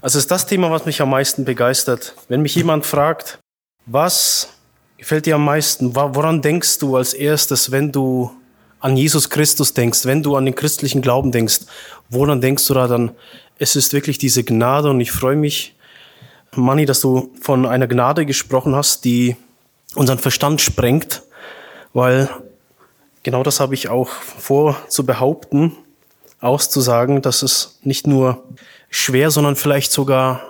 Also ist das Thema, was mich am meisten begeistert. Wenn mich jemand fragt, was gefällt dir am meisten, woran denkst du als erstes, wenn du an Jesus Christus denkst, wenn du an den christlichen Glauben denkst, woran denkst du da dann? Es ist wirklich diese Gnade und ich freue mich, Manni, dass du von einer Gnade gesprochen hast, die unseren Verstand sprengt, weil genau das habe ich auch vor zu behaupten, auszusagen, dass es nicht nur schwer, sondern vielleicht sogar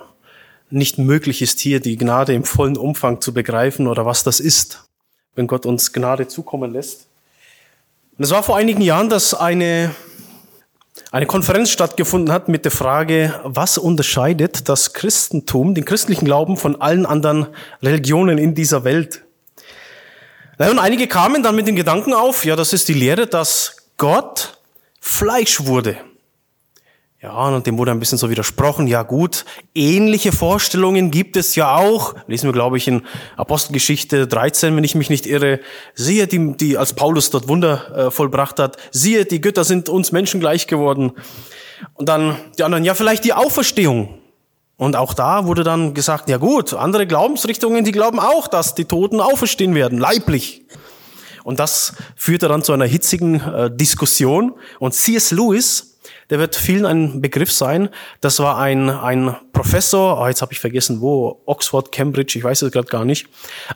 nicht möglich ist, hier die Gnade im vollen Umfang zu begreifen oder was das ist, wenn Gott uns Gnade zukommen lässt. Und es war vor einigen Jahren, dass eine, eine Konferenz stattgefunden hat mit der Frage, was unterscheidet das Christentum, den christlichen Glauben von allen anderen Religionen in dieser Welt? und einige kamen dann mit dem Gedanken auf, ja, das ist die Lehre, dass Gott Fleisch wurde. Ja, und dem wurde ein bisschen so widersprochen. Ja gut, ähnliche Vorstellungen gibt es ja auch. Lesen wir, glaube ich, in Apostelgeschichte 13, wenn ich mich nicht irre. Siehe, die, die als Paulus dort Wunder äh, vollbracht hat. Siehe, die Götter sind uns Menschen gleich geworden. Und dann die anderen, ja vielleicht die Auferstehung. Und auch da wurde dann gesagt, ja gut, andere Glaubensrichtungen, die glauben auch, dass die Toten auferstehen werden, leiblich. Und das führte dann zu einer hitzigen äh, Diskussion. Und C.S. Lewis, der wird vielen ein Begriff sein. Das war ein, ein Professor, oh, jetzt habe ich vergessen wo, Oxford, Cambridge, ich weiß es gerade gar nicht.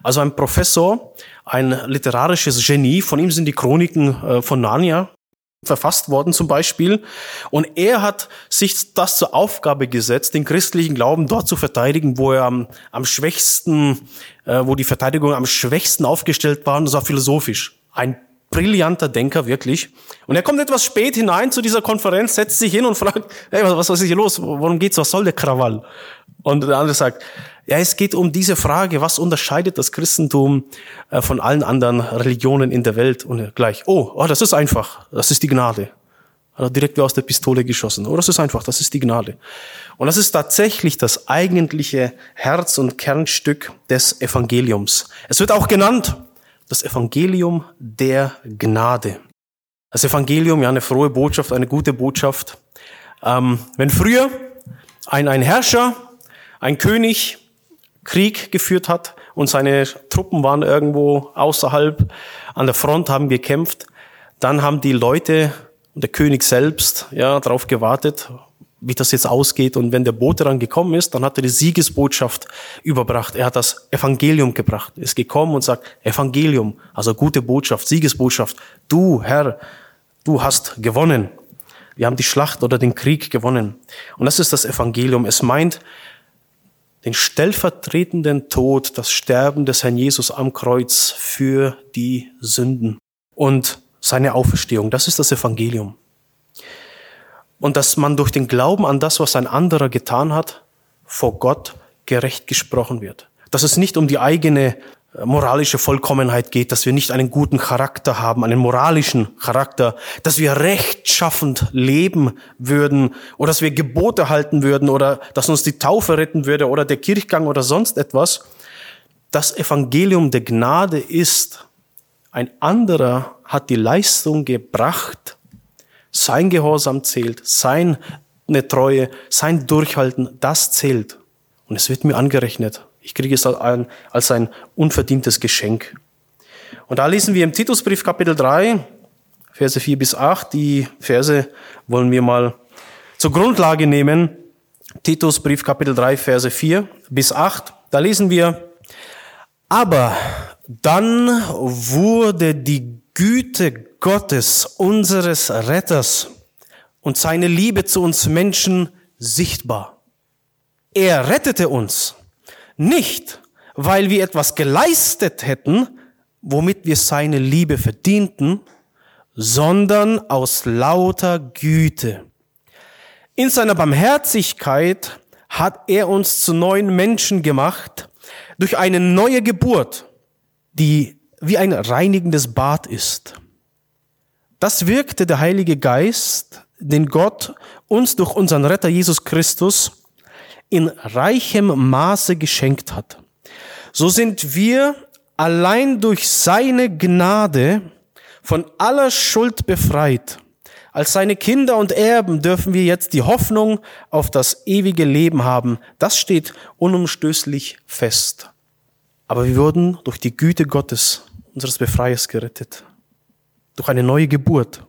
Also ein Professor, ein literarisches Genie, von ihm sind die Chroniken äh, von Narnia verfasst worden zum Beispiel. Und er hat sich das zur Aufgabe gesetzt, den christlichen Glauben dort zu verteidigen, wo er am, am schwächsten, äh, wo die Verteidigung am schwächsten aufgestellt war, und das war philosophisch. Ein brillanter Denker, wirklich. Und er kommt etwas spät hinein zu dieser Konferenz, setzt sich hin und fragt, hey, was, was ist hier los? Worum geht's? Was soll der Krawall? Und der andere sagt, ja, es geht um diese Frage, was unterscheidet das Christentum äh, von allen anderen Religionen in der Welt? Und gleich, oh, oh, das ist einfach, das ist die Gnade. Hat er direkt wie aus der Pistole geschossen. Oh, das ist einfach, das ist die Gnade. Und das ist tatsächlich das eigentliche Herz und Kernstück des Evangeliums. Es wird auch genannt, das Evangelium der Gnade. Das Evangelium, ja, eine frohe Botschaft, eine gute Botschaft. Ähm, wenn früher ein, ein Herrscher, ein König Krieg geführt hat und seine Truppen waren irgendwo außerhalb an der Front, haben gekämpft, dann haben die Leute und der König selbst ja darauf gewartet, wie das jetzt ausgeht. Und wenn der Bote dann gekommen ist, dann hat er die Siegesbotschaft überbracht. Er hat das Evangelium gebracht. Er ist gekommen und sagt, Evangelium, also gute Botschaft, Siegesbotschaft. Du, Herr, du hast gewonnen. Wir haben die Schlacht oder den Krieg gewonnen. Und das ist das Evangelium. Es meint den stellvertretenden Tod, das Sterben des Herrn Jesus am Kreuz für die Sünden und seine Auferstehung. Das ist das Evangelium und dass man durch den Glauben an das, was ein anderer getan hat, vor Gott gerecht gesprochen wird. Dass es nicht um die eigene äh, moralische Vollkommenheit geht, dass wir nicht einen guten Charakter haben, einen moralischen Charakter, dass wir rechtschaffend leben würden oder dass wir Gebote halten würden oder dass uns die Taufe retten würde oder der Kirchgang oder sonst etwas. Das Evangelium der Gnade ist, ein anderer hat die Leistung gebracht, sein Gehorsam zählt, seine Treue, sein Durchhalten, das zählt. Und es wird mir angerechnet. Ich kriege es als ein unverdientes Geschenk. Und da lesen wir im Titusbrief Kapitel 3, Verse 4 bis 8. Die Verse wollen wir mal zur Grundlage nehmen. Titusbrief Kapitel 3, Verse 4 bis 8. Da lesen wir, aber dann wurde die Güte Gottes, unseres Retters und seine Liebe zu uns Menschen sichtbar. Er rettete uns nicht, weil wir etwas geleistet hätten, womit wir seine Liebe verdienten, sondern aus lauter Güte. In seiner Barmherzigkeit hat er uns zu neuen Menschen gemacht durch eine neue Geburt, die wie ein reinigendes Bad ist. Das wirkte der Heilige Geist, den Gott uns durch unseren Retter Jesus Christus in reichem Maße geschenkt hat. So sind wir allein durch seine Gnade von aller Schuld befreit, Als seine Kinder und Erben dürfen wir jetzt die Hoffnung auf das ewige Leben haben. Das steht unumstößlich fest. Aber wir wurden durch die Güte Gottes, unseres Befreiers, gerettet. Durch eine neue Geburt.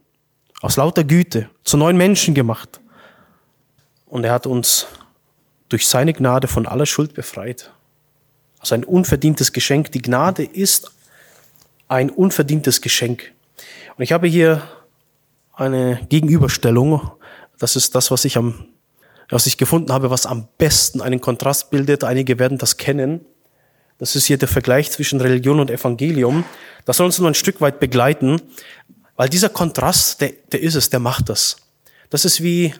Aus lauter Güte zu neuen Menschen gemacht. Und er hat uns durch seine Gnade von aller Schuld befreit. Also ein unverdientes Geschenk. Die Gnade ist ein unverdientes Geschenk. Und ich habe hier eine Gegenüberstellung. Das ist das, was ich am, was ich gefunden habe, was am besten einen Kontrast bildet. Einige werden das kennen. Das ist hier der Vergleich zwischen Religion und Evangelium. Das soll uns nur ein Stück weit begleiten, weil dieser Kontrast, der, der ist es, der macht das. Das ist wie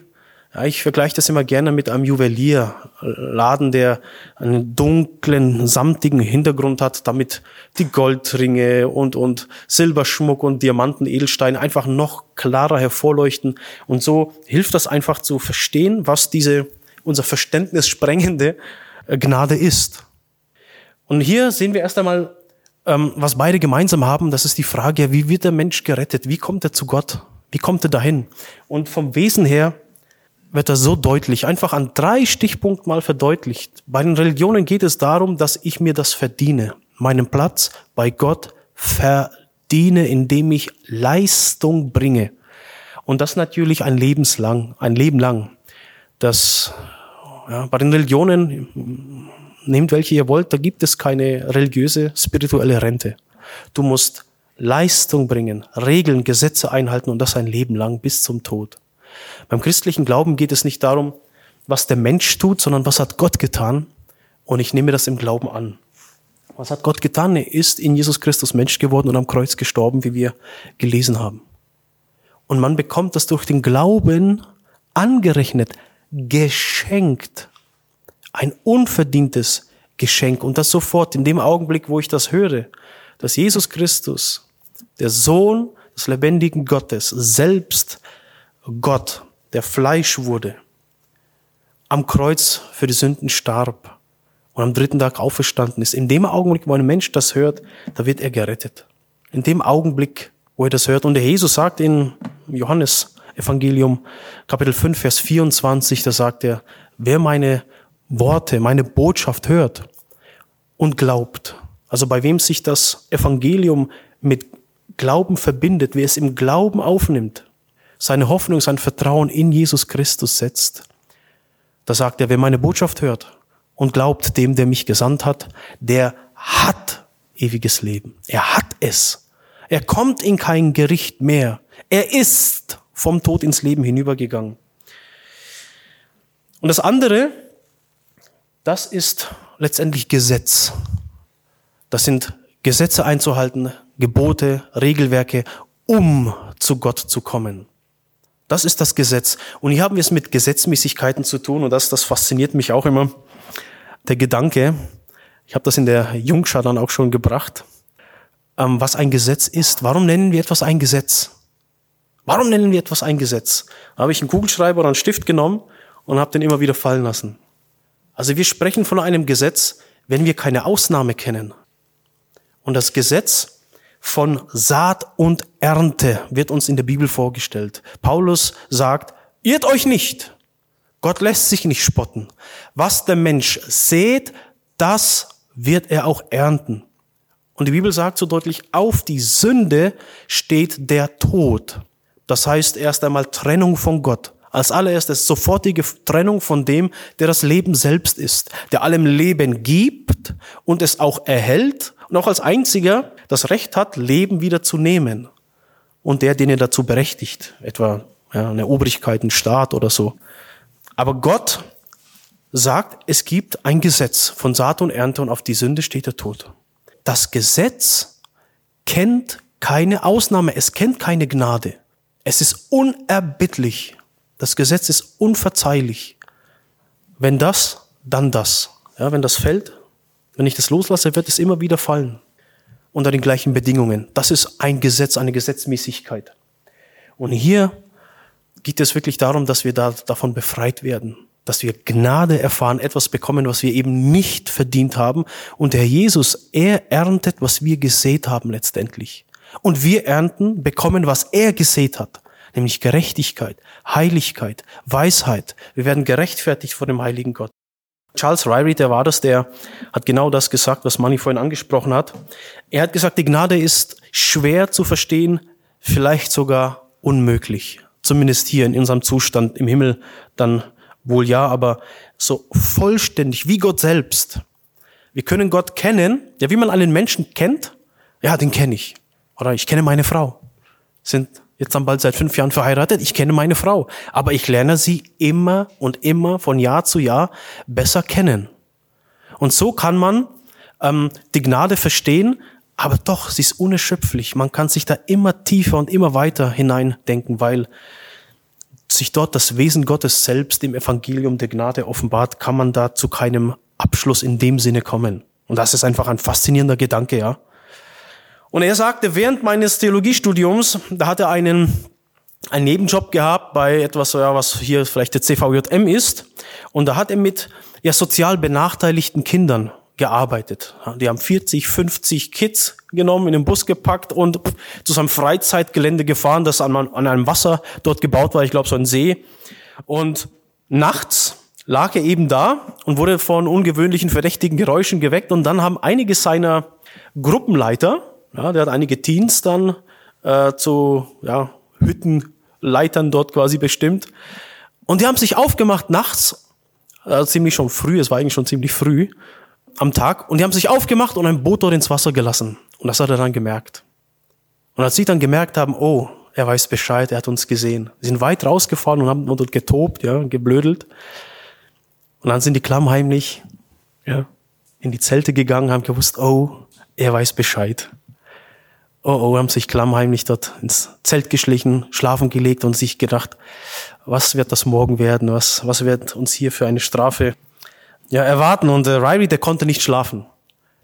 ja, ich vergleiche das immer gerne mit einem Juwelierladen, der einen dunklen, samtigen Hintergrund hat, damit die Goldringe und, und Silberschmuck und Diamanten, Edelsteine einfach noch klarer hervorleuchten. Und so hilft das einfach zu verstehen, was diese unser Verständnis sprengende äh, Gnade ist. Und hier sehen wir erst einmal, ähm, was beide gemeinsam haben. Das ist die Frage, wie wird der Mensch gerettet? Wie kommt er zu Gott? Wie kommt er dahin? Und vom Wesen her wird das so deutlich, einfach an drei Stichpunkten mal verdeutlicht. Bei den Religionen geht es darum, dass ich mir das verdiene, meinen Platz bei Gott verdiene, indem ich Leistung bringe. Und das natürlich ein lebenslang, ein Leben lang. Das, ja, bei den Religionen, nehmt welche ihr wollt, da gibt es keine religiöse, spirituelle Rente. Du musst Leistung bringen, Regeln, Gesetze einhalten und das ein Leben lang bis zum Tod. Beim christlichen Glauben geht es nicht darum, was der Mensch tut, sondern was hat Gott getan. Und ich nehme das im Glauben an. Was hat Gott getan? Er ist in Jesus Christus Mensch geworden und am Kreuz gestorben, wie wir gelesen haben. Und man bekommt das durch den Glauben angerechnet, geschenkt. Ein unverdientes Geschenk. Und das sofort in dem Augenblick, wo ich das höre, dass Jesus Christus, der Sohn des lebendigen Gottes, selbst Gott, der Fleisch wurde, am Kreuz für die Sünden starb und am dritten Tag auferstanden ist. In dem Augenblick, wo ein Mensch das hört, da wird er gerettet. In dem Augenblick, wo er das hört. Und der Jesus sagt in Johannes Evangelium Kapitel 5, Vers 24, da sagt er, wer meine Worte, meine Botschaft hört und glaubt, also bei wem sich das Evangelium mit Glauben verbindet, wer es im Glauben aufnimmt, seine Hoffnung, sein Vertrauen in Jesus Christus setzt, da sagt er, wer meine Botschaft hört und glaubt dem, der mich gesandt hat, der hat ewiges Leben. Er hat es. Er kommt in kein Gericht mehr. Er ist vom Tod ins Leben hinübergegangen. Und das andere, das ist letztendlich Gesetz. Das sind Gesetze einzuhalten, Gebote, Regelwerke, um zu Gott zu kommen. Das ist das Gesetz. Und hier haben wir es mit Gesetzmäßigkeiten zu tun und das, das fasziniert mich auch immer. Der Gedanke, ich habe das in der Jungschar dann auch schon gebracht, ähm, was ein Gesetz ist. Warum nennen wir etwas ein Gesetz? Warum nennen wir etwas ein Gesetz? Da habe ich einen Kugelschreiber oder einen Stift genommen und habe den immer wieder fallen lassen. Also wir sprechen von einem Gesetz, wenn wir keine Ausnahme kennen. Und das Gesetz von Saat und Ernte wird uns in der Bibel vorgestellt. Paulus sagt, irrt euch nicht. Gott lässt sich nicht spotten. Was der Mensch sät, das wird er auch ernten. Und die Bibel sagt so deutlich, auf die Sünde steht der Tod. Das heißt erst einmal Trennung von Gott. Als allererstes sofortige Trennung von dem, der das Leben selbst ist, der allem Leben gibt und es auch erhält und auch als einziger das Recht hat, Leben wieder zu nehmen. Und der, den er dazu berechtigt, etwa ja, eine Obrigkeit, ein Staat oder so. Aber Gott sagt, es gibt ein Gesetz von Saat und Ernte und auf die Sünde steht der Tod. Das Gesetz kennt keine Ausnahme, es kennt keine Gnade. Es ist unerbittlich. Das Gesetz ist unverzeihlich. Wenn das, dann das. Ja, wenn das fällt, wenn ich das loslasse, wird es immer wieder fallen. Unter den gleichen Bedingungen. Das ist ein Gesetz, eine Gesetzmäßigkeit. Und hier geht es wirklich darum, dass wir da, davon befreit werden. Dass wir Gnade erfahren, etwas bekommen, was wir eben nicht verdient haben. Und der Jesus, er erntet, was wir gesät haben letztendlich. Und wir ernten, bekommen, was er gesät hat. Nämlich Gerechtigkeit, Heiligkeit, Weisheit. Wir werden gerechtfertigt vor dem heiligen Gott. Charles Ryrie, der war das, der hat genau das gesagt, was Manny vorhin angesprochen hat. Er hat gesagt, die Gnade ist schwer zu verstehen, vielleicht sogar unmöglich. Zumindest hier in unserem Zustand im Himmel dann wohl ja, aber so vollständig wie Gott selbst. Wir können Gott kennen, ja, wie man einen Menschen kennt. Ja, den kenne ich. Oder ich kenne meine Frau. Sind jetzt dann bald seit fünf Jahren verheiratet. Ich kenne meine Frau. Aber ich lerne sie immer und immer von Jahr zu Jahr besser kennen. Und so kann man ähm, die Gnade verstehen, aber doch, sie ist unerschöpflich. Man kann sich da immer tiefer und immer weiter hineindenken, weil sich dort das Wesen Gottes selbst im Evangelium der Gnade offenbart, kann man da zu keinem Abschluss in dem Sinne kommen. Und das ist einfach ein faszinierender Gedanke, ja. Und er sagte, während meines Theologiestudiums, da hat er einen, einen Nebenjob gehabt bei etwas, ja, was hier vielleicht der CVJM ist. Und da hat er mit ja, sozial benachteiligten Kindern gearbeitet. Die haben 40, 50 Kids genommen, in den Bus gepackt und zu seinem Freizeitgelände gefahren, das an, einem Wasser dort gebaut war, ich glaube so ein See. Und nachts lag er eben da und wurde von ungewöhnlichen verdächtigen Geräuschen geweckt und dann haben einige seiner Gruppenleiter, ja, der hat einige Teens dann äh, zu ja, Hüttenleitern dort quasi bestimmt und die haben sich aufgemacht nachts, äh, ziemlich schon früh, es war eigentlich schon ziemlich früh, am Tag und die haben sich aufgemacht und ein Boot dort ins Wasser gelassen. Und das hat er dann gemerkt. Und als sie dann gemerkt haben, oh, er weiß Bescheid, er hat uns gesehen. Sie sind weit rausgefahren und haben dort getobt, ja, geblödelt. Und dann sind die klammheimlich, ja, in die Zelte gegangen, haben gewusst, oh, er weiß Bescheid. Oh, oh, haben sich klammheimlich dort ins Zelt geschlichen, schlafen gelegt und sich gedacht, was wird das morgen werden? Was, was wird uns hier für eine Strafe ja, erwarten. Und äh, Riley, der konnte nicht schlafen.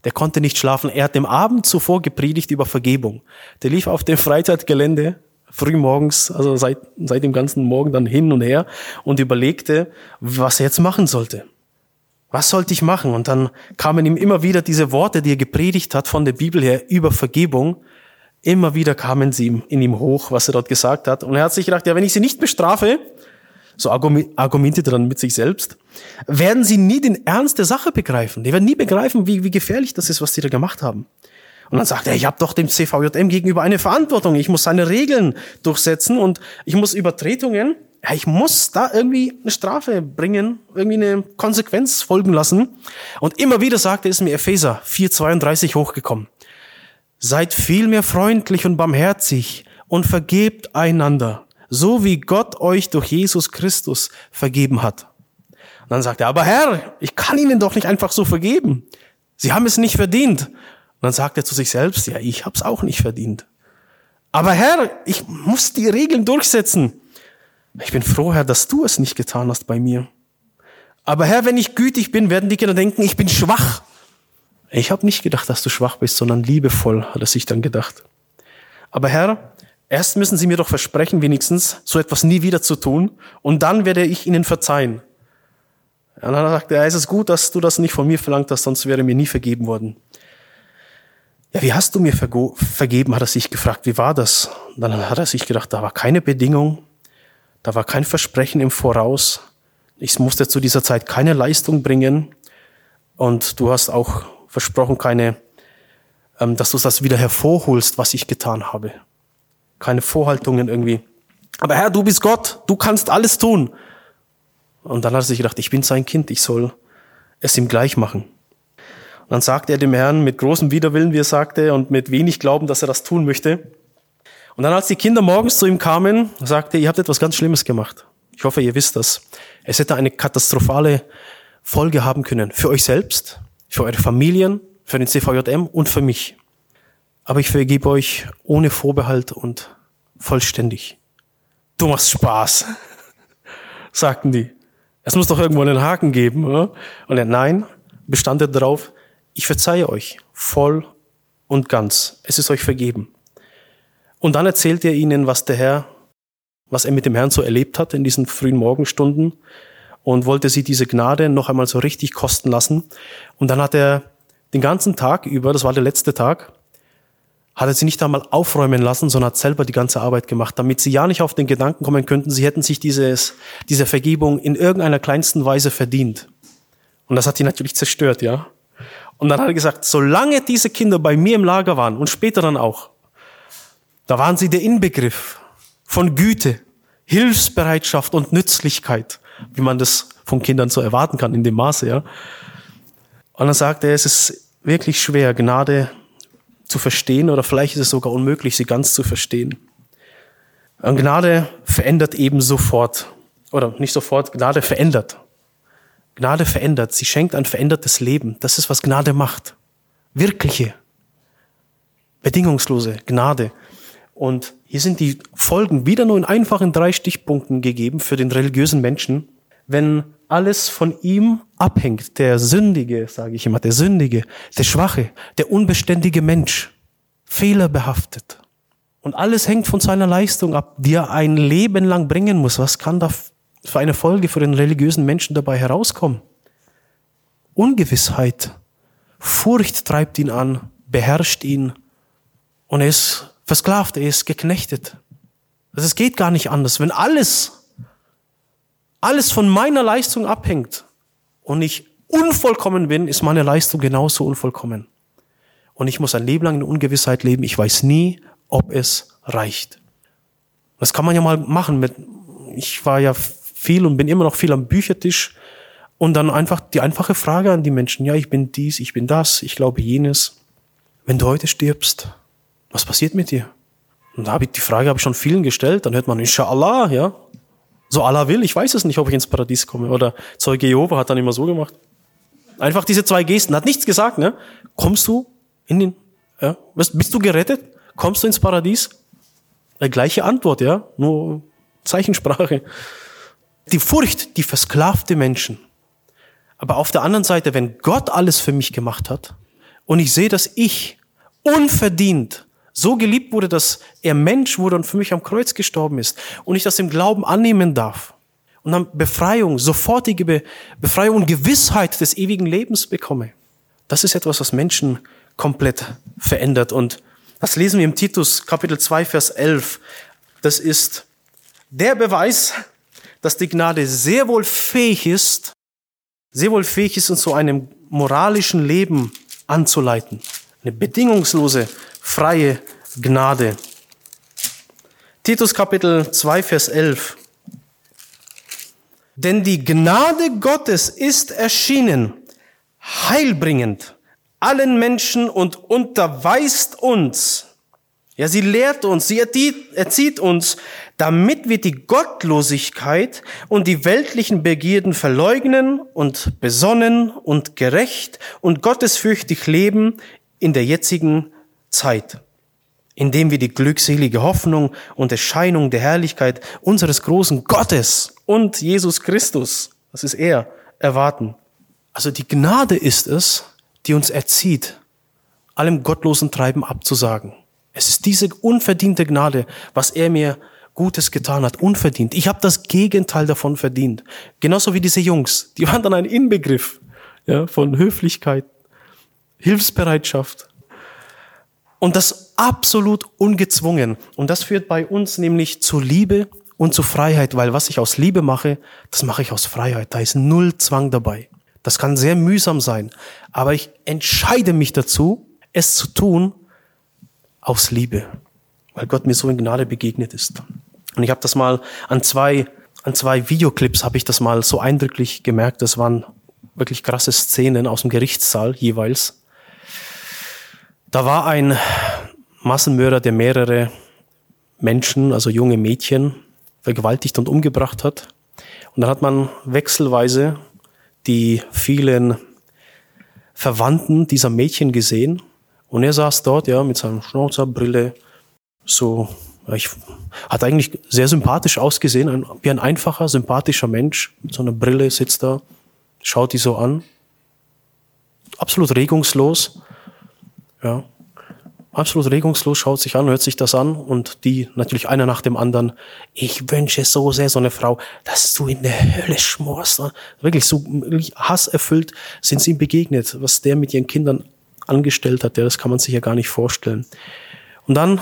Der konnte nicht schlafen. Er hat dem Abend zuvor gepredigt über Vergebung. Der lief auf dem Freizeitgelände früh morgens, also seit, seit dem ganzen Morgen dann hin und her und überlegte, was er jetzt machen sollte. Was sollte ich machen? Und dann kamen ihm immer wieder diese Worte, die er gepredigt hat von der Bibel her über Vergebung. Immer wieder kamen sie ihm, in ihm hoch, was er dort gesagt hat. Und er hat sich gedacht, ja, wenn ich sie nicht bestrafe, so argumentiert er dann mit sich selbst, werden sie nie den Ernst der Sache begreifen. Die werden nie begreifen, wie, wie gefährlich das ist, was die da gemacht haben. Und dann sagt er, ich habe doch dem CVJM gegenüber eine Verantwortung. Ich muss seine Regeln durchsetzen und ich muss Übertretungen, ja, ich muss da irgendwie eine Strafe bringen, irgendwie eine Konsequenz folgen lassen. Und immer wieder sagte es mir Epheser 4,32 hochgekommen. Seid vielmehr freundlich und barmherzig und vergebt einander, so wie Gott euch durch Jesus Christus vergeben hat. Und dann sagt er, aber Herr, ich kann Ihnen doch nicht einfach so vergeben. Sie haben es nicht verdient. Und dann sagt er zu sich selbst, ja, ich hab's auch nicht verdient. Aber Herr, ich muss die Regeln durchsetzen. Ich bin froh, Herr, dass du es nicht getan hast bei mir. Aber Herr, wenn ich gütig bin, werden die Kinder denken, ich bin schwach. Ich habe nicht gedacht, dass du schwach bist, sondern liebevoll, hat er sich dann gedacht. Aber Herr, Erst müssen Sie mir doch versprechen, wenigstens so etwas nie wieder zu tun, und dann werde ich Ihnen verzeihen. Und dann sagt er, es ist gut, dass du das nicht von mir verlangt hast, sonst wäre mir nie vergeben worden. Ja, wie hast du mir vergeben, hat er sich gefragt. Wie war das? Und dann hat er sich gedacht, da war keine Bedingung, da war kein Versprechen im Voraus. Ich musste zu dieser Zeit keine Leistung bringen. Und du hast auch versprochen, keine, ähm, dass du das wieder hervorholst, was ich getan habe keine Vorhaltungen irgendwie. Aber Herr, du bist Gott, du kannst alles tun. Und dann hat er sich gedacht, ich bin sein Kind, ich soll es ihm gleich machen. Und dann sagte er dem Herrn mit großem Widerwillen, wie er sagte, und mit wenig Glauben, dass er das tun möchte. Und dann, als die Kinder morgens zu ihm kamen, sagte er, ihr habt etwas ganz Schlimmes gemacht. Ich hoffe, ihr wisst das. Es hätte eine katastrophale Folge haben können. Für euch selbst, für eure Familien, für den CVJM und für mich aber ich vergebe euch ohne Vorbehalt und vollständig. Du machst Spaß, sagten die. Es muss doch irgendwo einen Haken geben. Oder? Und er, nein, bestand er darauf, ich verzeihe euch voll und ganz. Es ist euch vergeben. Und dann erzählt er ihnen, was der Herr, was er mit dem Herrn so erlebt hat in diesen frühen Morgenstunden und wollte sie diese Gnade noch einmal so richtig kosten lassen. Und dann hat er den ganzen Tag über, das war der letzte Tag, hat er sie nicht einmal aufräumen lassen, sondern hat selber die ganze Arbeit gemacht, damit sie ja nicht auf den Gedanken kommen könnten, sie hätten sich dieses, diese Vergebung in irgendeiner kleinsten Weise verdient. Und das hat ihn natürlich zerstört, ja. Und dann hat er gesagt, solange diese Kinder bei mir im Lager waren und später dann auch, da waren sie der Inbegriff von Güte, Hilfsbereitschaft und Nützlichkeit, wie man das von Kindern so erwarten kann in dem Maße, ja. Und dann sagt er, es ist wirklich schwer, Gnade zu verstehen oder vielleicht ist es sogar unmöglich, sie ganz zu verstehen. Und Gnade verändert eben sofort. Oder nicht sofort, Gnade verändert. Gnade verändert. Sie schenkt ein verändertes Leben. Das ist, was Gnade macht. Wirkliche, bedingungslose Gnade. Und hier sind die Folgen wieder nur in einfachen drei Stichpunkten gegeben für den religiösen Menschen. Wenn alles von ihm abhängt. Der Sündige, sage ich immer, der Sündige, der Schwache, der unbeständige Mensch, fehlerbehaftet. Und alles hängt von seiner Leistung ab, die er ein Leben lang bringen muss. Was kann da für eine Folge für den religiösen Menschen dabei herauskommen? Ungewissheit, Furcht treibt ihn an, beherrscht ihn und er ist versklavt, er ist geknechtet. Also es geht gar nicht anders. Wenn alles alles von meiner Leistung abhängt und ich unvollkommen bin, ist meine Leistung genauso unvollkommen. Und ich muss ein Leben lang in Ungewissheit leben. Ich weiß nie, ob es reicht. Das kann man ja mal machen mit, ich war ja viel und bin immer noch viel am Büchertisch und dann einfach die einfache Frage an die Menschen, ja, ich bin dies, ich bin das, ich glaube jenes. Wenn du heute stirbst, was passiert mit dir? Und da habe ich die Frage habe ich schon vielen gestellt, dann hört man Inshallah, ja, so Allah will, ich weiß es nicht, ob ich ins Paradies komme. Oder Zeuge Jehova hat dann immer so gemacht. Einfach diese zwei Gesten, hat nichts gesagt, ne? Kommst du in den, ja, bist du gerettet? Kommst du ins Paradies? Die gleiche Antwort, ja, nur Zeichensprache. Die Furcht, die versklavte Menschen. Aber auf der anderen Seite, wenn Gott alles für mich gemacht hat und ich sehe, dass ich unverdient so geliebt wurde, dass er Mensch wurde und für mich am Kreuz gestorben ist und ich das im Glauben annehmen darf und dann Befreiung, sofortige Befreiung und Gewissheit des ewigen Lebens bekomme. Das ist etwas, was Menschen komplett verändert und das lesen wir im Titus Kapitel 2 Vers 11. Das ist der Beweis, dass die Gnade sehr wohl fähig ist, sehr wohl fähig ist, uns zu einem moralischen Leben anzuleiten. Eine bedingungslose freie Gnade. Titus Kapitel 2, Vers 11. Denn die Gnade Gottes ist erschienen, heilbringend allen Menschen und unterweist uns. Ja, sie lehrt uns, sie erzieht uns, damit wir die Gottlosigkeit und die weltlichen Begierden verleugnen und besonnen und gerecht und gottesfürchtig leben in der jetzigen Zeit, indem wir die glückselige Hoffnung und Erscheinung der Herrlichkeit unseres großen Gottes und Jesus Christus, das ist er, erwarten. Also die Gnade ist es, die uns erzieht, allem gottlosen Treiben abzusagen. Es ist diese unverdiente Gnade, was er mir Gutes getan hat, unverdient. Ich habe das Gegenteil davon verdient. Genauso wie diese Jungs, die waren dann ein Inbegriff ja, von Höflichkeit, Hilfsbereitschaft, und das absolut ungezwungen. Und das führt bei uns nämlich zu Liebe und zu Freiheit, weil was ich aus Liebe mache, das mache ich aus Freiheit. Da ist null Zwang dabei. Das kann sehr mühsam sein, aber ich entscheide mich dazu, es zu tun aus Liebe, weil Gott mir so in Gnade begegnet ist. Und ich habe das mal an zwei an zwei Videoclips habe ich das mal so eindrücklich gemerkt. Das waren wirklich krasse Szenen aus dem Gerichtssaal jeweils. Da war ein Massenmörder, der mehrere Menschen, also junge Mädchen, vergewaltigt und umgebracht hat. Und dann hat man wechselweise die vielen Verwandten dieser Mädchen gesehen. Und er saß dort, ja, mit seiner Schnauzerbrille, so, ich, hat eigentlich sehr sympathisch ausgesehen, ein, wie ein einfacher, sympathischer Mensch mit so einer Brille sitzt da, schaut die so an. Absolut regungslos. Ja. Absolut regungslos schaut sich an, hört sich das an und die natürlich einer nach dem anderen. Ich wünsche so sehr so eine Frau, dass du in der Hölle schmorst. Wirklich so hasserfüllt sind sie ihm begegnet. Was der mit ihren Kindern angestellt hat, ja, das kann man sich ja gar nicht vorstellen. Und dann,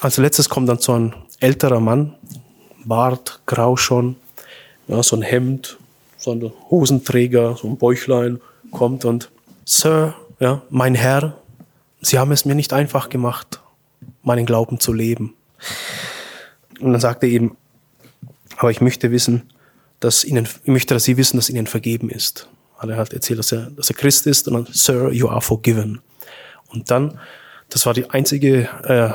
als letztes kommt dann so ein älterer Mann, Bart, grau schon, ja, so ein Hemd, so ein Hosenträger, so ein Bäuchlein, kommt und, Sir, ja, mein Herr, Sie haben es mir nicht einfach gemacht, meinen Glauben zu leben. Und dann sagt er eben, aber ich möchte wissen, dass Ihnen, ich möchte, dass Sie wissen, dass Ihnen vergeben ist. Hat er halt erzählt, dass er, dass er Christ ist und dann, Sir, you are forgiven. Und dann, das war die einzige, äh,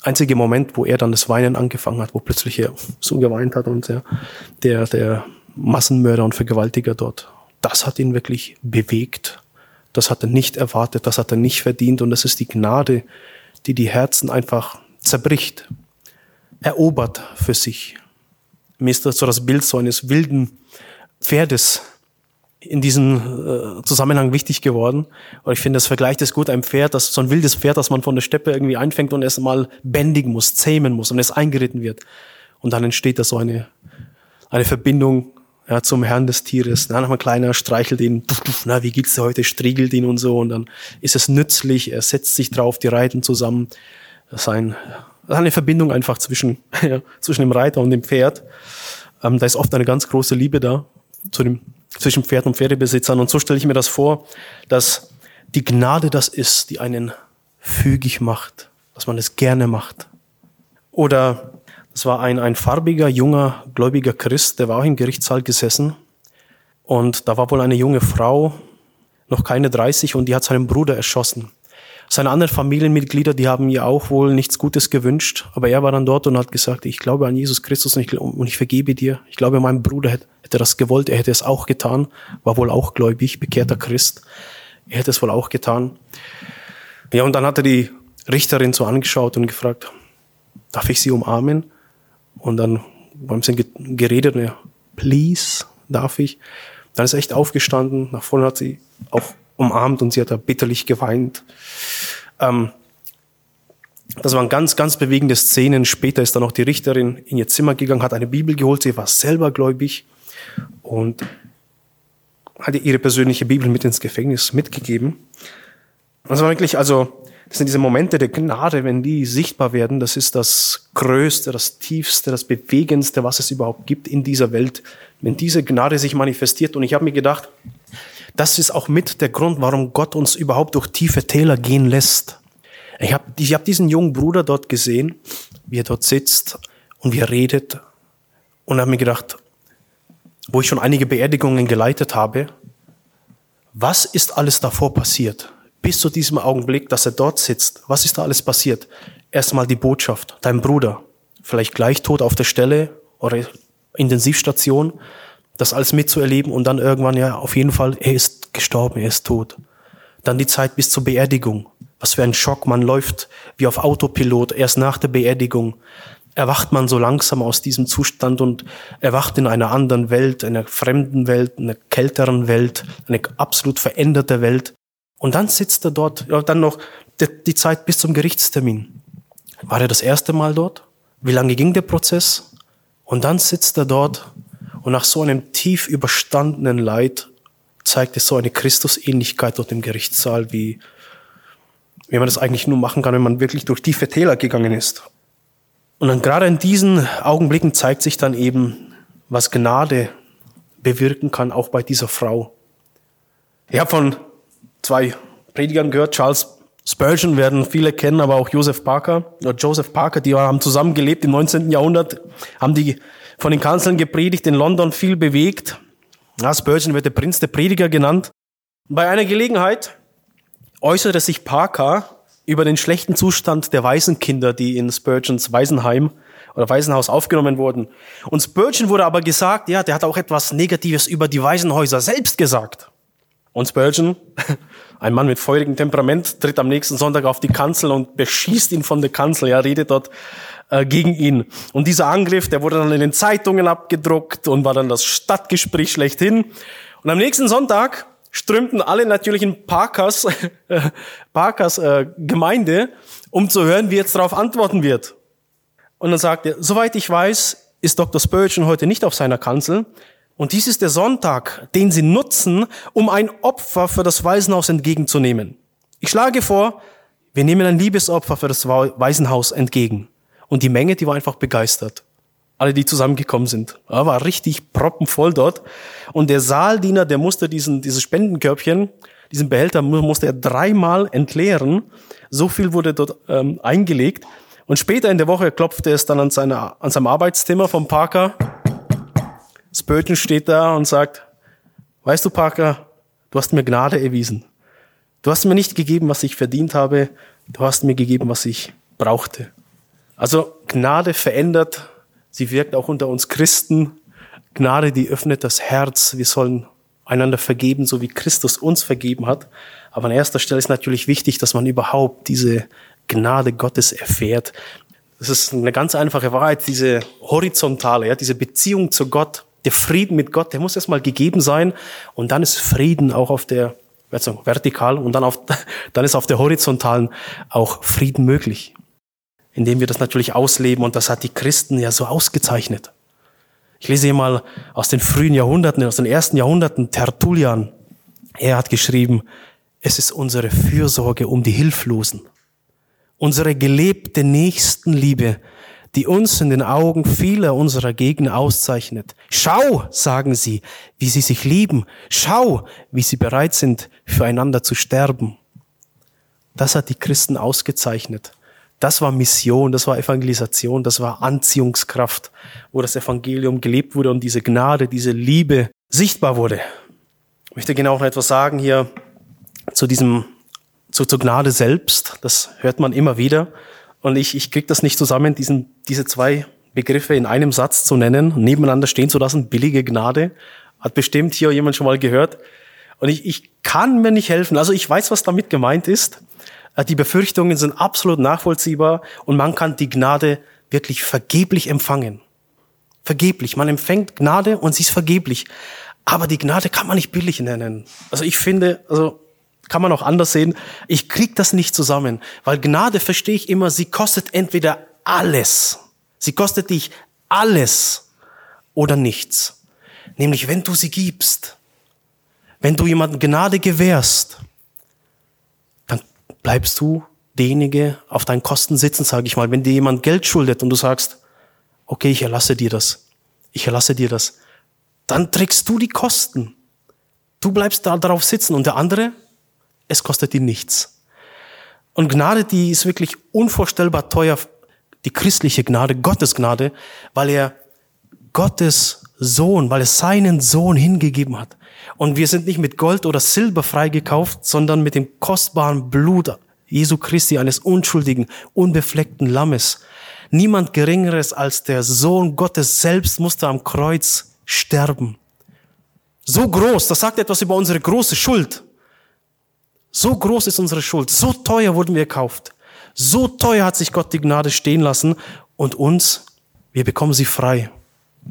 einzige Moment, wo er dann das Weinen angefangen hat, wo plötzlich er so geweint hat und der, der, der Massenmörder und Vergewaltiger dort. Das hat ihn wirklich bewegt. Das hat er nicht erwartet, das hat er nicht verdient und das ist die Gnade, die die Herzen einfach zerbricht, erobert für sich. Mir ist das so das Bild so eines wilden Pferdes in diesem äh, Zusammenhang wichtig geworden. Und ich finde, das vergleicht es gut, ein Pferd, das so ein wildes Pferd, das man von der Steppe irgendwie einfängt und erst mal bändigen muss, zähmen muss und es eingeritten wird. Und dann entsteht da so eine, eine Verbindung ja, zum Herrn des Tieres. Dann ein kleiner streichelt ihn, na, wie geht's dir heute, striegelt ihn und so. Und dann ist es nützlich, er setzt sich drauf, die reiten zusammen. Das ist, ein, eine Verbindung einfach zwischen, ja, zwischen dem Reiter und dem Pferd. Ähm, da ist oft eine ganz große Liebe da zu dem zwischen Pferd und Pferdebesitzern. Und so stelle ich mir das vor, dass die Gnade das ist, die einen fügig macht, dass man es gerne macht. Oder das war ein, ein farbiger, junger, gläubiger Christ, der war auch im Gerichtssaal gesessen. Und da war wohl eine junge Frau, noch keine 30, und die hat seinen Bruder erschossen. Seine anderen Familienmitglieder, die haben ihr auch wohl nichts Gutes gewünscht, aber er war dann dort und hat gesagt, ich glaube an Jesus Christus und ich, und ich vergebe dir. Ich glaube, mein Bruder hätte, hätte das gewollt, er hätte es auch getan, war wohl auch gläubig, bekehrter Christ. Er hätte es wohl auch getan. Ja, und dann hat er die Richterin so angeschaut und gefragt, darf ich sie umarmen? Und dann haben sie geredet er, please, darf ich? Dann ist er echt aufgestanden, nach vorne hat sie auch umarmt und sie hat da bitterlich geweint. Ähm, das waren ganz, ganz bewegende Szenen. Später ist dann noch die Richterin in ihr Zimmer gegangen, hat eine Bibel geholt. Sie war selber gläubig und hat ihre persönliche Bibel mit ins Gefängnis mitgegeben. Das war wirklich, also, das sind diese Momente der Gnade, wenn die sichtbar werden. Das ist das Größte, das Tiefste, das Bewegendste, was es überhaupt gibt in dieser Welt. Wenn diese Gnade sich manifestiert. Und ich habe mir gedacht, das ist auch mit der Grund, warum Gott uns überhaupt durch tiefe Täler gehen lässt. Ich habe ich hab diesen jungen Bruder dort gesehen, wie er dort sitzt und wie er redet und habe mir gedacht, wo ich schon einige Beerdigungen geleitet habe, was ist alles davor passiert? Bis zu diesem Augenblick, dass er dort sitzt, was ist da alles passiert? Erstmal die Botschaft, dein Bruder, vielleicht gleich tot auf der Stelle oder Intensivstation, das alles mitzuerleben und dann irgendwann ja auf jeden Fall, er ist gestorben, er ist tot. Dann die Zeit bis zur Beerdigung. Was für ein Schock, man läuft wie auf Autopilot, erst nach der Beerdigung erwacht man so langsam aus diesem Zustand und erwacht in einer anderen Welt, einer fremden Welt, einer kälteren Welt, eine absolut veränderte Welt. Und dann sitzt er dort, ja, dann noch die, Zeit bis zum Gerichtstermin. War er das erste Mal dort? Wie lange ging der Prozess? Und dann sitzt er dort und nach so einem tief überstandenen Leid zeigt es so eine Christusähnlichkeit dort im Gerichtssaal, wie, wie man das eigentlich nur machen kann, wenn man wirklich durch tiefe Täler gegangen ist. Und dann gerade in diesen Augenblicken zeigt sich dann eben, was Gnade bewirken kann, auch bei dieser Frau. Habe von zwei Predigern gehört, Charles Spurgeon werden viele kennen, aber auch Joseph Parker, oder Joseph Parker, die haben zusammen gelebt im 19. Jahrhundert, haben die von den Kanzeln gepredigt, in London viel bewegt. Ja, Spurgeon wird der Prinz der Prediger genannt. Bei einer Gelegenheit äußerte sich Parker über den schlechten Zustand der Waisenkinder, die in Spurgeons Waisenheim oder Waisenhaus aufgenommen wurden. Und Spurgeon wurde aber gesagt, ja, der hat auch etwas Negatives über die Waisenhäuser selbst gesagt. Und Spurgeon, ein Mann mit feurigem Temperament, tritt am nächsten Sonntag auf die Kanzel und beschießt ihn von der Kanzel. Ja, redet dort äh, gegen ihn. Und dieser Angriff, der wurde dann in den Zeitungen abgedruckt und war dann das Stadtgespräch schlechthin. Und am nächsten Sonntag strömten alle natürlich in Parkers, Parkers äh, Gemeinde, um zu hören, wie jetzt darauf antworten wird. Und dann sagt er, soweit ich weiß, ist Dr. Spurgeon heute nicht auf seiner Kanzel. Und dies ist der Sonntag, den Sie nutzen, um ein Opfer für das Waisenhaus entgegenzunehmen. Ich schlage vor, wir nehmen ein Liebesopfer für das Waisenhaus entgegen. Und die Menge, die war einfach begeistert. Alle, die zusammengekommen sind. War richtig proppenvoll dort. Und der Saaldiener, der musste diesen, dieses Spendenkörbchen, diesen Behälter, musste er dreimal entleeren. So viel wurde dort ähm, eingelegt. Und später in der Woche klopfte es dann an, seine, an seinem Arbeitszimmer vom Parker. Spurgeon steht da und sagt, weißt du, Parker, du hast mir Gnade erwiesen. Du hast mir nicht gegeben, was ich verdient habe. Du hast mir gegeben, was ich brauchte. Also Gnade verändert, sie wirkt auch unter uns Christen. Gnade, die öffnet das Herz. Wir sollen einander vergeben, so wie Christus uns vergeben hat. Aber an erster Stelle ist natürlich wichtig, dass man überhaupt diese Gnade Gottes erfährt. Das ist eine ganz einfache Wahrheit, diese horizontale, ja, diese Beziehung zu Gott, der Frieden mit Gott, der muss erstmal gegeben sein und dann ist Frieden auch auf der also vertikal und dann auf, dann ist auf der horizontalen auch Frieden möglich indem wir das natürlich ausleben und das hat die Christen ja so ausgezeichnet. Ich lese hier mal aus den frühen Jahrhunderten, aus den ersten Jahrhunderten, Tertullian. Er hat geschrieben, es ist unsere Fürsorge um die Hilflosen, unsere gelebte Nächstenliebe, die uns in den Augen vieler unserer Gegner auszeichnet. Schau, sagen sie, wie sie sich lieben. Schau, wie sie bereit sind, füreinander zu sterben. Das hat die Christen ausgezeichnet. Das war Mission, das war Evangelisation, das war Anziehungskraft, wo das Evangelium gelebt wurde und diese Gnade, diese Liebe sichtbar wurde. Ich möchte genau noch etwas sagen hier zu diesem, zu, zur Gnade selbst. Das hört man immer wieder. Und ich, ich kriege das nicht zusammen, diesen, diese zwei Begriffe in einem Satz zu nennen, nebeneinander stehen zu lassen. Billige Gnade. Hat bestimmt hier jemand schon mal gehört. Und ich, ich kann mir nicht helfen. Also ich weiß, was damit gemeint ist. Äh, die Befürchtungen sind absolut nachvollziehbar und man kann die Gnade wirklich vergeblich empfangen. Vergeblich. Man empfängt Gnade und sie ist vergeblich. Aber die Gnade kann man nicht billig nennen. Also ich finde, also kann man auch anders sehen. Ich krieg das nicht zusammen, weil Gnade verstehe ich immer, sie kostet entweder alles. Sie kostet dich alles oder nichts. Nämlich wenn du sie gibst. Wenn du jemandem Gnade gewährst, bleibst du derjenige auf deinen Kosten sitzen, sage ich mal. Wenn dir jemand Geld schuldet und du sagst, okay, ich erlasse dir das, ich erlasse dir das, dann trägst du die Kosten. Du bleibst da darauf sitzen und der andere, es kostet ihn nichts. Und Gnade, die ist wirklich unvorstellbar teuer, die christliche Gnade, Gottes Gnade, weil er Gottes Sohn, weil er seinen Sohn hingegeben hat. Und wir sind nicht mit Gold oder Silber freigekauft, sondern mit dem kostbaren Blut Jesu Christi, eines unschuldigen, unbefleckten Lammes. Niemand Geringeres als der Sohn Gottes selbst musste am Kreuz sterben. So groß, das sagt etwas über unsere große Schuld. So groß ist unsere Schuld, so teuer wurden wir gekauft. So teuer hat sich Gott die Gnade stehen lassen und uns, wir bekommen sie frei,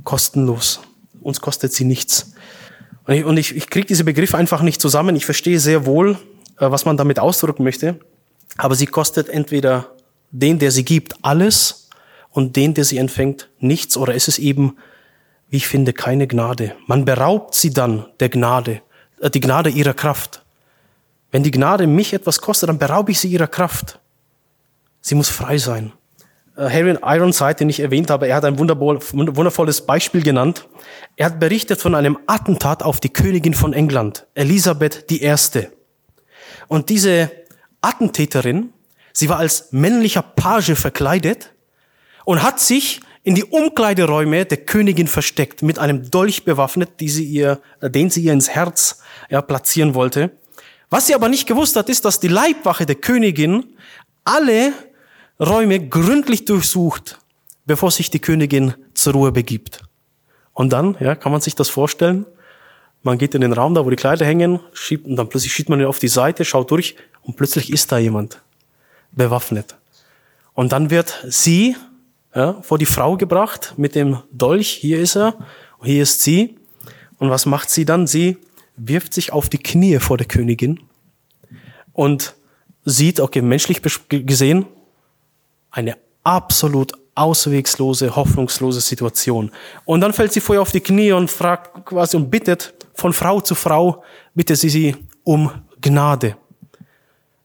kostenlos. Uns kostet sie nichts. Und ich, und ich, ich kriege diese Begriffe einfach nicht zusammen. Ich verstehe sehr wohl, äh, was man damit ausdrücken möchte. Aber sie kostet entweder den, der sie gibt, alles und den, der sie empfängt, nichts. Oder ist es eben, wie ich finde, keine Gnade. Man beraubt sie dann der Gnade, äh, die Gnade ihrer Kraft. Wenn die Gnade mich etwas kostet, dann beraube ich sie ihrer Kraft. Sie muss frei sein. Äh, Harry Ironside, den ich erwähnt habe, er hat ein wundervolles Beispiel genannt. Er hat berichtet von einem Attentat auf die Königin von England, Elisabeth I. Und diese Attentäterin, sie war als männlicher Page verkleidet und hat sich in die Umkleideräume der Königin versteckt, mit einem Dolch bewaffnet, sie ihr, den sie ihr ins Herz ja, platzieren wollte. Was sie aber nicht gewusst hat, ist, dass die Leibwache der Königin alle Räume gründlich durchsucht, bevor sich die Königin zur Ruhe begibt. Und dann, ja, kann man sich das vorstellen? Man geht in den Raum, da wo die Kleider hängen, schiebt, und dann plötzlich schiebt man ihn auf die Seite, schaut durch, und plötzlich ist da jemand bewaffnet. Und dann wird sie ja, vor die Frau gebracht mit dem Dolch, hier ist er, hier ist sie. Und was macht sie dann? Sie wirft sich auf die Knie vor der Königin und sieht, okay, menschlich gesehen, eine absolut auswegslose, hoffnungslose Situation. Und dann fällt sie vorher auf die Knie und fragt quasi und bittet von Frau zu Frau, bitte sie sie um Gnade.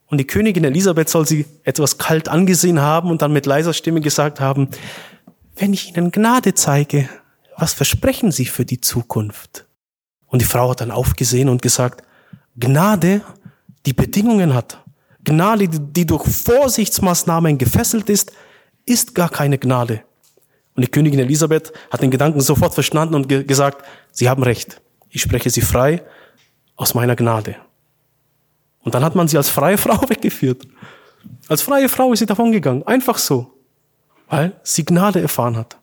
Und die Königin Elisabeth soll sie etwas kalt angesehen haben und dann mit leiser Stimme gesagt haben, wenn ich Ihnen Gnade zeige, was versprechen Sie für die Zukunft? Und die Frau hat dann aufgesehen und gesagt, Gnade, die Bedingungen hat, Gnade, die durch Vorsichtsmaßnahmen gefesselt ist, ist gar keine Gnade. Und die Königin Elisabeth hat den Gedanken sofort verstanden und ge gesagt, Sie haben recht. Ich spreche Sie frei aus meiner Gnade. Und dann hat man sie als freie Frau weggeführt. Als freie Frau ist sie davongegangen. Einfach so. Weil sie Gnade erfahren hat.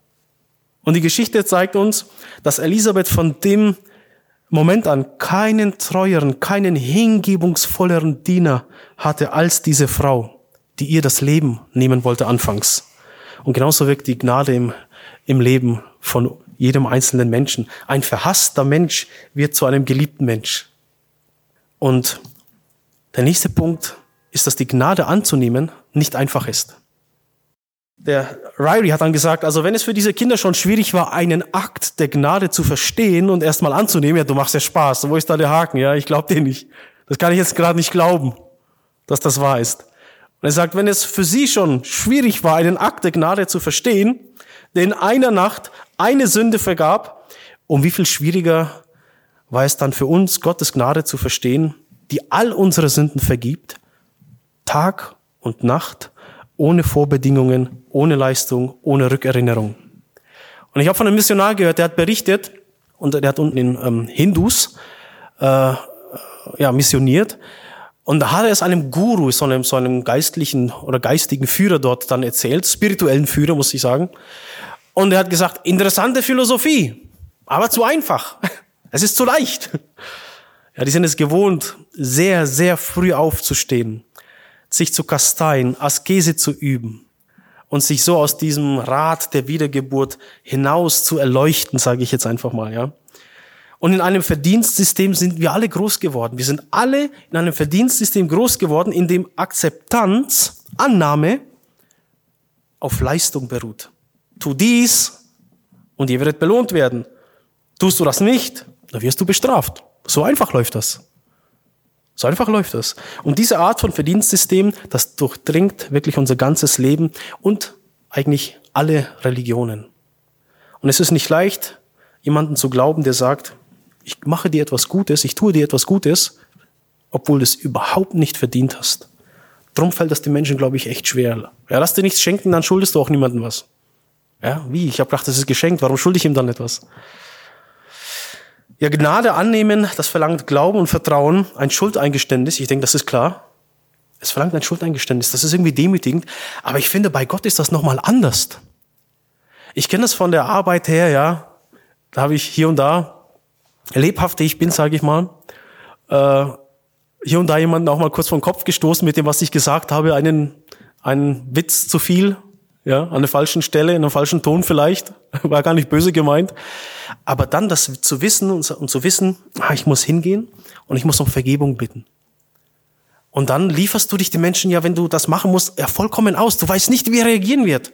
Und die Geschichte zeigt uns, dass Elisabeth von dem Moment an keinen treueren, keinen hingebungsvolleren Diener hatte als diese Frau, die ihr das Leben nehmen wollte anfangs. Und genauso wirkt die Gnade im, im Leben von jedem einzelnen Menschen. Ein verhasster Mensch wird zu einem geliebten Mensch. Und der nächste Punkt ist, dass die Gnade anzunehmen nicht einfach ist. Der Ryrie hat dann gesagt, also wenn es für diese Kinder schon schwierig war, einen Akt der Gnade zu verstehen und erstmal anzunehmen, ja, du machst ja Spaß, wo ist da der Haken? Ja, ich glaube dir nicht. Das kann ich jetzt gerade nicht glauben, dass das wahr ist. Und er sagt, wenn es für sie schon schwierig war, einen Akt der Gnade zu verstehen, der in einer Nacht eine Sünde vergab, um wie viel schwieriger war es dann für uns, Gottes Gnade zu verstehen, die all unsere Sünden vergibt, Tag und Nacht, ohne Vorbedingungen, ohne Leistung, ohne Rückerinnerung. Und ich habe von einem Missionar gehört, der hat berichtet, und der hat unten in ähm, Hindus äh, ja, missioniert, und da hat er es einem Guru, so einem, so einem geistlichen oder geistigen Führer dort dann erzählt, spirituellen Führer, muss ich sagen. Und er hat gesagt, interessante Philosophie, aber zu einfach. Es ist zu leicht. Ja, die sind es gewohnt, sehr, sehr früh aufzustehen, sich zu kasteien, Askese zu üben und sich so aus diesem Rad der Wiedergeburt hinaus zu erleuchten, sage ich jetzt einfach mal, ja. Und in einem Verdienstsystem sind wir alle groß geworden. Wir sind alle in einem Verdienstsystem groß geworden, in dem Akzeptanz, Annahme auf Leistung beruht. Tu dies und ihr werdet belohnt werden. Tust du das nicht, dann wirst du bestraft. So einfach läuft das. So einfach läuft das. Und diese Art von Verdienstsystem, das durchdringt wirklich unser ganzes Leben und eigentlich alle Religionen. Und es ist nicht leicht, jemanden zu glauben, der sagt, ich mache dir etwas Gutes, ich tue dir etwas Gutes, obwohl du es überhaupt nicht verdient hast. Drum fällt das den Menschen, glaube ich, echt schwer. Ja, lass dir nichts schenken, dann schuldest du auch niemandem was. Ja, wie? Ich habe gedacht, das ist geschenkt, warum schulde ich ihm dann etwas? Ja, Gnade annehmen, das verlangt Glauben und Vertrauen, ein Schuldeingeständnis. Ich denke, das ist klar. Es verlangt ein Schuldeingeständnis. Das ist irgendwie demütigend. Aber ich finde, bei Gott ist das nochmal anders. Ich kenne das von der Arbeit her, ja. Da habe ich hier und da, lebhafte ich bin, sage ich mal, äh, hier und da jemanden auch mal kurz vom Kopf gestoßen mit dem, was ich gesagt habe, einen, einen Witz zu viel ja, an der falschen Stelle, in einem falschen Ton vielleicht, war gar nicht böse gemeint. Aber dann das zu wissen und, zu wissen, ah, ich muss hingehen und ich muss um Vergebung bitten. Und dann lieferst du dich den Menschen ja, wenn du das machen musst, ja vollkommen aus. Du weißt nicht, wie er reagieren wird.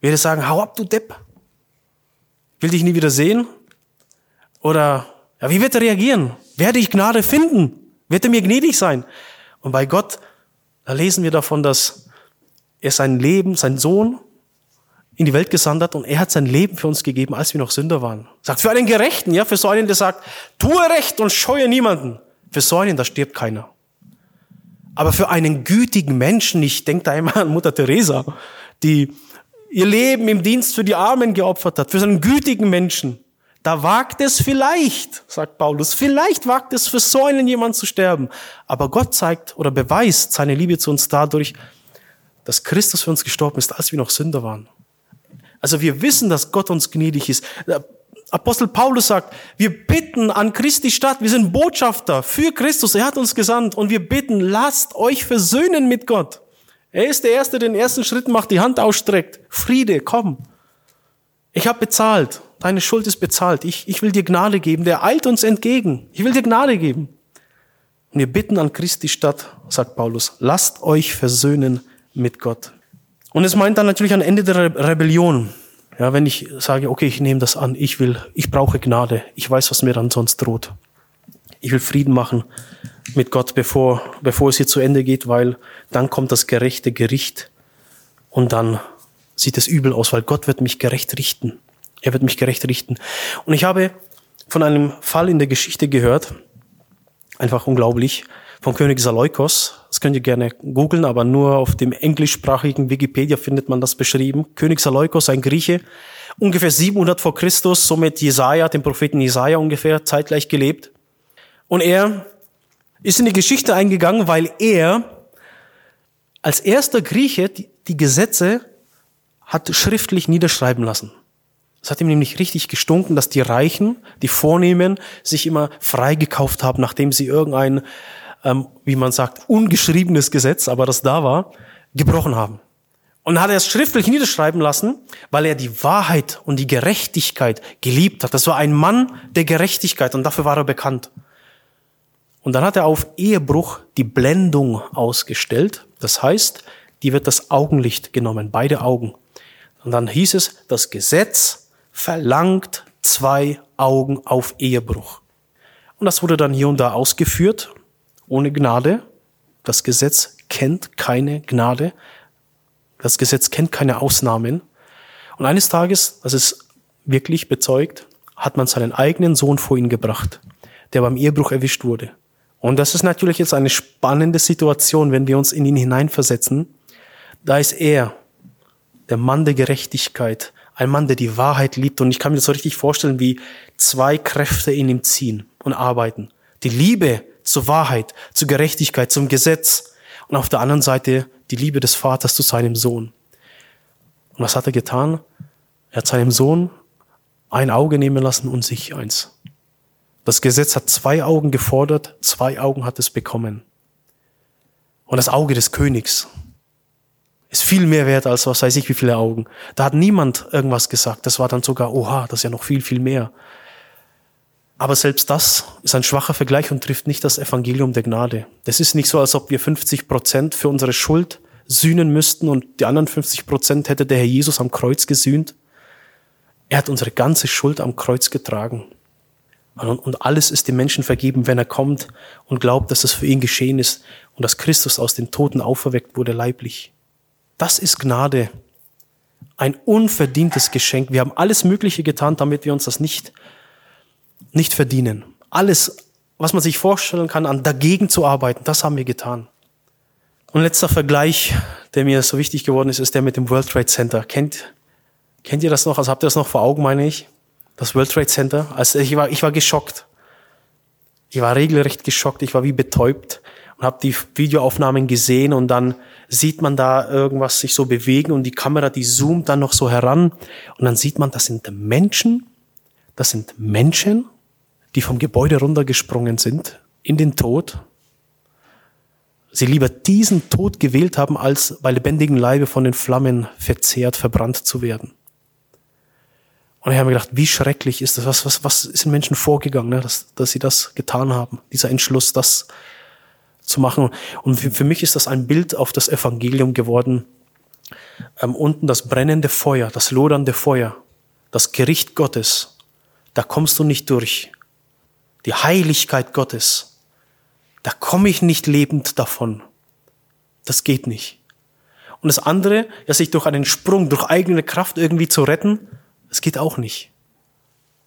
Wird er sagen, hau ab, du Depp. Will dich nie wieder sehen? Oder, ja, wie wird er reagieren? Werde ich Gnade finden? Wird er mir gnädig sein? Und bei Gott, da lesen wir davon, dass er sein Leben, sein Sohn in die Welt gesandt und er hat sein Leben für uns gegeben, als wir noch Sünder waren. Sagt, für einen Gerechten, ja, für so einen, der sagt, tue Recht und scheue niemanden. Für so einen, da stirbt keiner. Aber für einen gütigen Menschen, ich denke da immer an Mutter Teresa, die ihr Leben im Dienst für die Armen geopfert hat, für so einen gütigen Menschen, da wagt es vielleicht, sagt Paulus, vielleicht wagt es für so einen jemand zu sterben. Aber Gott zeigt oder beweist seine Liebe zu uns dadurch, dass Christus für uns gestorben ist, als wir noch Sünder waren. Also wir wissen, dass Gott uns gnädig ist. Apostel Paulus sagt, wir bitten an Christi Stadt, wir sind Botschafter für Christus, er hat uns gesandt und wir bitten, lasst euch versöhnen mit Gott. Er ist der Erste, der den ersten Schritt macht, die Hand ausstreckt. Friede, komm. Ich habe bezahlt, deine Schuld ist bezahlt, ich, ich will dir Gnade geben, der eilt uns entgegen, ich will dir Gnade geben. Und wir bitten an Christi Stadt, sagt Paulus, lasst euch versöhnen mit Gott. Und es meint dann natürlich ein Ende der Re Rebellion. Ja, wenn ich sage, okay, ich nehme das an, ich will, ich brauche Gnade, ich weiß, was mir dann sonst droht. Ich will Frieden machen mit Gott, bevor, bevor es hier zu Ende geht, weil dann kommt das gerechte Gericht und dann sieht es übel aus, weil Gott wird mich gerecht richten. Er wird mich gerecht richten. Und ich habe von einem Fall in der Geschichte gehört, einfach unglaublich, vom König Saleukos. Das könnt ihr gerne googeln, aber nur auf dem englischsprachigen Wikipedia findet man das beschrieben. König Saleukos, ein Grieche, ungefähr 700 vor Christus, somit Jesaja, dem Propheten Jesaja ungefähr zeitgleich gelebt. Und er ist in die Geschichte eingegangen, weil er als erster Grieche die, Gesetze hat schriftlich niederschreiben lassen. Es hat ihm nämlich richtig gestunken, dass die Reichen, die Vornehmen, sich immer freigekauft haben, nachdem sie irgendein ähm, wie man sagt, ungeschriebenes Gesetz, aber das da war, gebrochen haben. Und hat er es schriftlich niederschreiben lassen, weil er die Wahrheit und die Gerechtigkeit geliebt hat. Das war ein Mann der Gerechtigkeit und dafür war er bekannt. Und dann hat er auf Ehebruch die Blendung ausgestellt. Das heißt, die wird das Augenlicht genommen, beide Augen. Und dann hieß es, das Gesetz verlangt zwei Augen auf Ehebruch. Und das wurde dann hier und da ausgeführt ohne Gnade. Das Gesetz kennt keine Gnade. Das Gesetz kennt keine Ausnahmen. Und eines Tages, das ist wirklich bezeugt, hat man seinen eigenen Sohn vor ihn gebracht, der beim Ehebruch erwischt wurde. Und das ist natürlich jetzt eine spannende Situation, wenn wir uns in ihn hineinversetzen. Da ist er, der Mann der Gerechtigkeit, ein Mann, der die Wahrheit liebt. Und ich kann mir so richtig vorstellen, wie zwei Kräfte in ihm ziehen und arbeiten. Die Liebe zur Wahrheit, zur Gerechtigkeit, zum Gesetz und auf der anderen Seite die Liebe des Vaters zu seinem Sohn. Und was hat er getan? Er hat seinem Sohn ein Auge nehmen lassen und sich eins. Das Gesetz hat zwei Augen gefordert, zwei Augen hat es bekommen. Und das Auge des Königs ist viel mehr wert als was weiß ich wie viele Augen. Da hat niemand irgendwas gesagt. Das war dann sogar, oha, das ist ja noch viel, viel mehr. Aber selbst das ist ein schwacher Vergleich und trifft nicht das Evangelium der Gnade. Das ist nicht so, als ob wir 50 Prozent für unsere Schuld sühnen müssten und die anderen 50 Prozent hätte der Herr Jesus am Kreuz gesühnt. Er hat unsere ganze Schuld am Kreuz getragen. Und alles ist dem Menschen vergeben, wenn er kommt und glaubt, dass es für ihn geschehen ist und dass Christus aus den Toten auferweckt wurde leiblich. Das ist Gnade. Ein unverdientes Geschenk. Wir haben alles Mögliche getan, damit wir uns das nicht nicht verdienen. Alles, was man sich vorstellen kann, an dagegen zu arbeiten, das haben wir getan. Und letzter Vergleich, der mir so wichtig geworden ist, ist der mit dem World Trade Center. Kennt, kennt ihr das noch? Also habt ihr das noch vor Augen, meine ich? Das World Trade Center. Also ich war, ich war geschockt. Ich war regelrecht geschockt. Ich war wie betäubt und habe die Videoaufnahmen gesehen und dann sieht man da irgendwas sich so bewegen und die Kamera, die zoomt dann noch so heran und dann sieht man, das sind Menschen, das sind Menschen, die vom Gebäude runtergesprungen sind in den Tod, sie lieber diesen Tod gewählt haben, als bei lebendigem Leibe von den Flammen verzehrt, verbrannt zu werden. Und ich habe mir gedacht, wie schrecklich ist das? Was, was, was ist den Menschen vorgegangen, ne? dass, dass sie das getan haben? Dieser Entschluss, das zu machen. Und für, für mich ist das ein Bild auf das Evangelium geworden. Ähm, unten das brennende Feuer, das lodernde Feuer, das Gericht Gottes. Da kommst du nicht durch die Heiligkeit Gottes, da komme ich nicht lebend davon. Das geht nicht. Und das andere, ja, sich durch einen Sprung, durch eigene Kraft irgendwie zu retten, das geht auch nicht.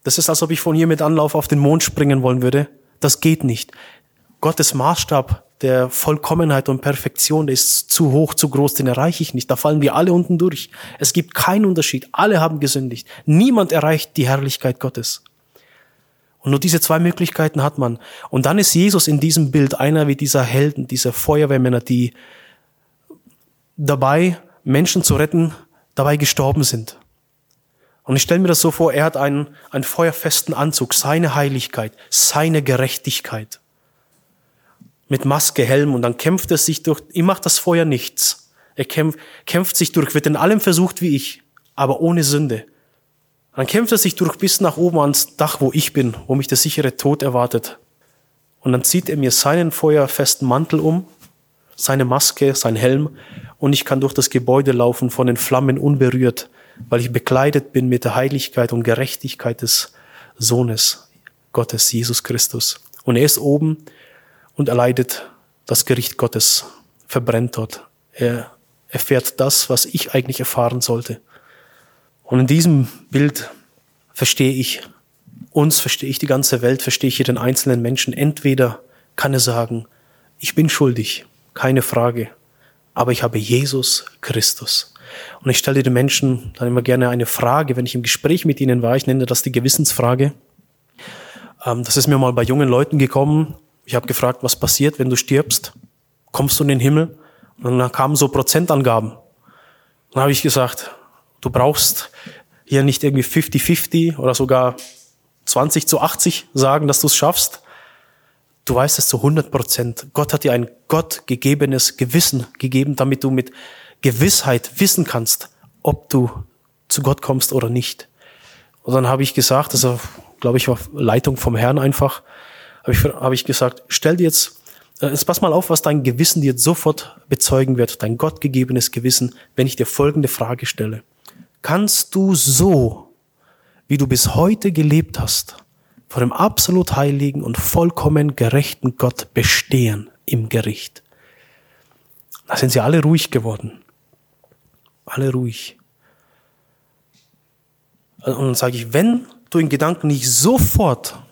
Das ist, als ob ich von hier mit Anlauf auf den Mond springen wollen würde. Das geht nicht. Gottes Maßstab der Vollkommenheit und Perfektion, der ist zu hoch, zu groß, den erreiche ich nicht. Da fallen wir alle unten durch. Es gibt keinen Unterschied. Alle haben gesündigt. Niemand erreicht die Herrlichkeit Gottes. Und nur diese zwei Möglichkeiten hat man. Und dann ist Jesus in diesem Bild einer wie dieser Helden, dieser Feuerwehrmänner, die dabei, Menschen zu retten, dabei gestorben sind. Und ich stelle mir das so vor, er hat einen, einen feuerfesten Anzug, seine Heiligkeit, seine Gerechtigkeit. Mit Maske, Helm und dann kämpft er sich durch, ihm macht das Feuer nichts. Er kämpft, kämpft sich durch, wird in allem versucht wie ich, aber ohne Sünde. Dann kämpft er sich durch bis nach oben ans Dach, wo ich bin, wo mich der sichere Tod erwartet. Und dann zieht er mir seinen feuerfesten Mantel um, seine Maske, sein Helm, und ich kann durch das Gebäude laufen, von den Flammen unberührt, weil ich bekleidet bin mit der Heiligkeit und Gerechtigkeit des Sohnes Gottes, Jesus Christus. Und er ist oben und erleidet das Gericht Gottes, verbrennt dort. Er erfährt das, was ich eigentlich erfahren sollte. Und in diesem Bild verstehe ich uns, verstehe ich die ganze Welt, verstehe ich jeden einzelnen Menschen. Entweder kann er sagen, ich bin schuldig, keine Frage, aber ich habe Jesus Christus. Und ich stelle den Menschen dann immer gerne eine Frage, wenn ich im Gespräch mit ihnen war, ich nenne das die Gewissensfrage. Ähm, das ist mir mal bei jungen Leuten gekommen. Ich habe gefragt, was passiert, wenn du stirbst? Kommst du in den Himmel? Und dann kamen so Prozentangaben. Dann habe ich gesagt, du brauchst hier nicht irgendwie 50-50 oder sogar 20 zu 80 sagen, dass du es schaffst. Du weißt es zu 100 Prozent. Gott hat dir ein gottgegebenes Gewissen gegeben, damit du mit Gewissheit wissen kannst, ob du zu Gott kommst oder nicht. Und dann habe ich gesagt, also glaube ich war Leitung vom Herrn einfach, habe ich, hab ich gesagt, stell dir jetzt, äh, jetzt pass mal auf, was dein Gewissen dir sofort bezeugen wird, dein gottgegebenes Gewissen, wenn ich dir folgende Frage stelle. Kannst du so, wie du bis heute gelebt hast, vor dem absolut heiligen und vollkommen gerechten Gott bestehen im Gericht? Da sind sie alle ruhig geworden. Alle ruhig. Und dann sage ich, wenn du in Gedanken nicht sofort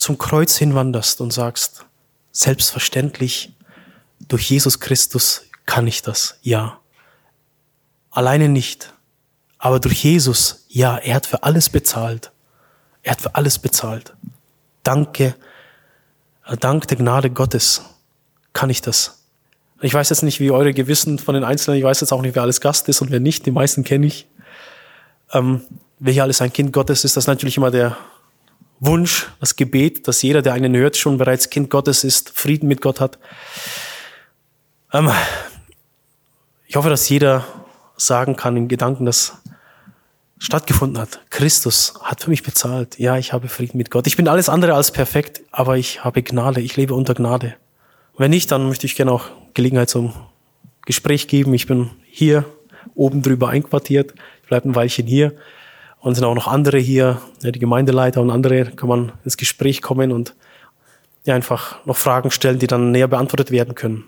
zum Kreuz hinwanderst und sagst, selbstverständlich, durch Jesus Christus kann ich das, ja. Alleine nicht. Aber durch Jesus, ja, er hat für alles bezahlt. Er hat für alles bezahlt. Danke, äh, dank der Gnade Gottes kann ich das. Ich weiß jetzt nicht, wie eure Gewissen von den Einzelnen, ich weiß jetzt auch nicht, wer alles Gast ist und wer nicht, die meisten kenne ich. Ähm, wer hier alles ein Kind Gottes ist, das ist natürlich immer der Wunsch, das Gebet, dass jeder, der einen hört, schon bereits Kind Gottes ist, Frieden mit Gott hat. Ähm, ich hoffe, dass jeder sagen kann in Gedanken, dass stattgefunden hat. Christus hat für mich bezahlt. Ja, ich habe Frieden mit Gott. Ich bin alles andere als perfekt, aber ich habe Gnade. Ich lebe unter Gnade. Wenn nicht, dann möchte ich gerne auch Gelegenheit zum Gespräch geben. Ich bin hier oben drüber einquartiert. Ich bleibe ein Weilchen hier. Und sind auch noch andere hier, die Gemeindeleiter und andere, kann man ins Gespräch kommen und ja, einfach noch Fragen stellen, die dann näher beantwortet werden können.